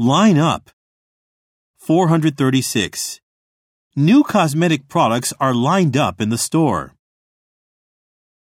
Line up. 436. New cosmetic products are lined up in the store.